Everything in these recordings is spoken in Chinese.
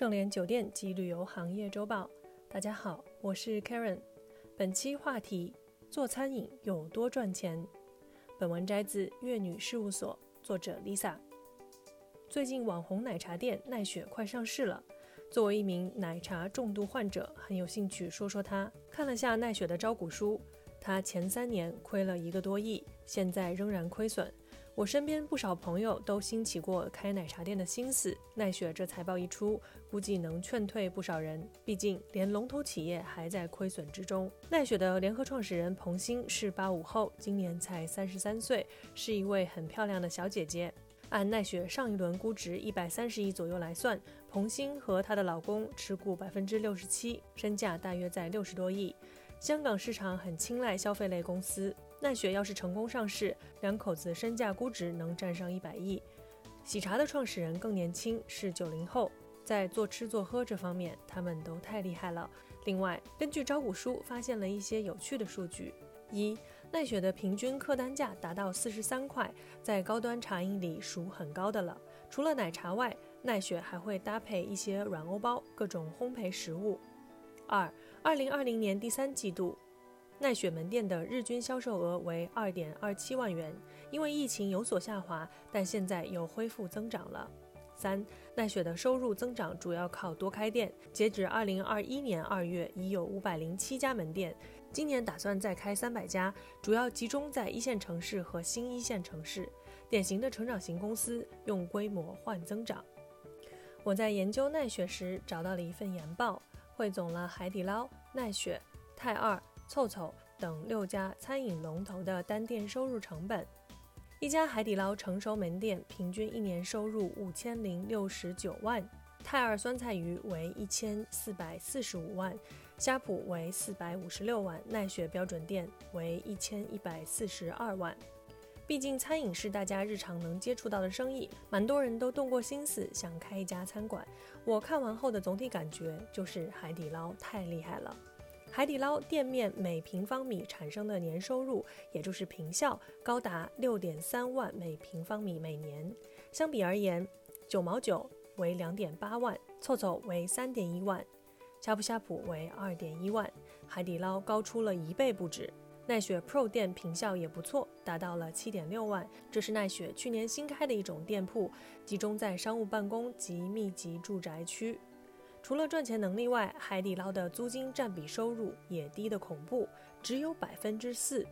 盛联酒店及旅游行业周报，大家好，我是 Karen。本期话题：做餐饮有多赚钱？本文摘自粤女事务所，作者 Lisa。最近网红奶茶店奈雪快上市了。作为一名奶茶重度患者，很有兴趣说说它。看了下奈雪的招股书，它前三年亏了一个多亿，现在仍然亏损。我身边不少朋友都兴起过开奶茶店的心思，奈雪这财报一出，估计能劝退不少人。毕竟连龙头企业还在亏损之中。奈雪的联合创始人彭鑫是八五后，今年才三十三岁，是一位很漂亮的小姐姐。按奈雪上一轮估值一百三十亿左右来算，彭鑫和她的老公持股百分之六十七，身价大约在六十多亿。香港市场很青睐消费类公司。奈雪要是成功上市，两口子身价估值能占上一百亿。喜茶的创始人更年轻，是九零后，在做吃做喝这方面，他们都太厉害了。另外，根据招股书发现了一些有趣的数据：一，奈雪的平均客单价达到四十三块，在高端茶饮里属很高的了。除了奶茶外，奈雪还会搭配一些软欧包、各种烘焙食物。二，二零二零年第三季度。奈雪门店的日均销售额为二点二七万元，因为疫情有所下滑，但现在又恢复增长了。三，奈雪的收入增长主要靠多开店，截止二零二一年二月已有五百零七家门店，今年打算再开三百家，主要集中在一线城市和新一线城市，典型的成长型公司，用规模换增长。我在研究奈雪时找到了一份研报，汇总了海底捞、奈雪、泰二。凑凑等六家餐饮龙头的单店收入成本，一家海底捞成熟门店平均一年收入五千零六十九万，泰二酸菜鱼为一千四百四十五万，呷哺为四百五十六万，奈雪标准店为一千一百四十二万。毕竟餐饮是大家日常能接触到的生意，蛮多人都动过心思想开一家餐馆。我看完后的总体感觉就是海底捞太厉害了。海底捞店面每平方米产生的年收入，也就是平效，高达六点三万每平方米每年。相比而言，九毛九为两点八万，凑凑为三点一万，呷哺呷哺为二点一万，海底捞高出了一倍不止。奈雪 Pro 店平效也不错，达到了七点六万。这是奈雪去年新开的一种店铺，集中在商务办公及密集住宅区。除了赚钱能力外，海底捞的租金占比收入也低得恐怖，只有百分之四，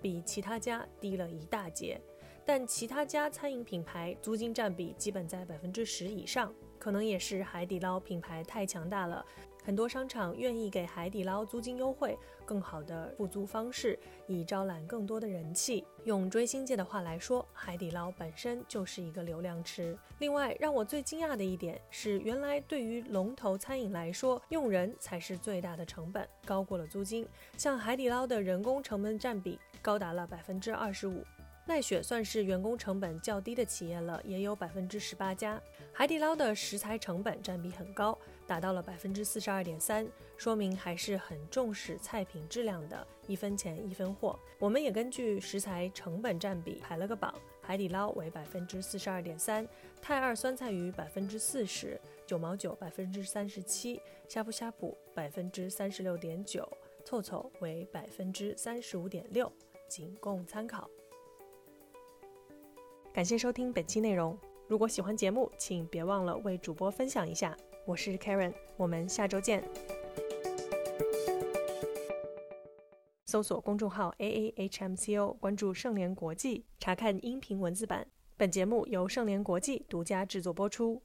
比其他家低了一大截。但其他家餐饮品牌租金占比基本在百分之十以上，可能也是海底捞品牌太强大了。很多商场愿意给海底捞租金优惠，更好的付租方式，以招揽更多的人气。用追星界的话来说，海底捞本身就是一个流量池。另外，让我最惊讶的一点是，原来对于龙头餐饮来说，用人才是最大的成本，高过了租金。像海底捞的人工成本占比高达了百分之二十五。奈雪算是员工成本较低的企业了，也有百分之十八家。海底捞的食材成本占比很高，达到了百分之四十二点三，说明还是很重视菜品质量的，一分钱一分货。我们也根据食材成本占比排了个榜，海底捞为百分之四十二点三，泰二酸菜鱼百分之四十九毛九百分之三十七，呷哺呷哺百分之三十六点九，凑凑为百分之三十五点六，仅供参考。感谢收听本期内容。如果喜欢节目，请别忘了为主播分享一下。我是 Karen，我们下周见。搜索公众号 A A H M C O，关注盛联国际，查看音频文字版。本节目由盛联国际独家制作播出。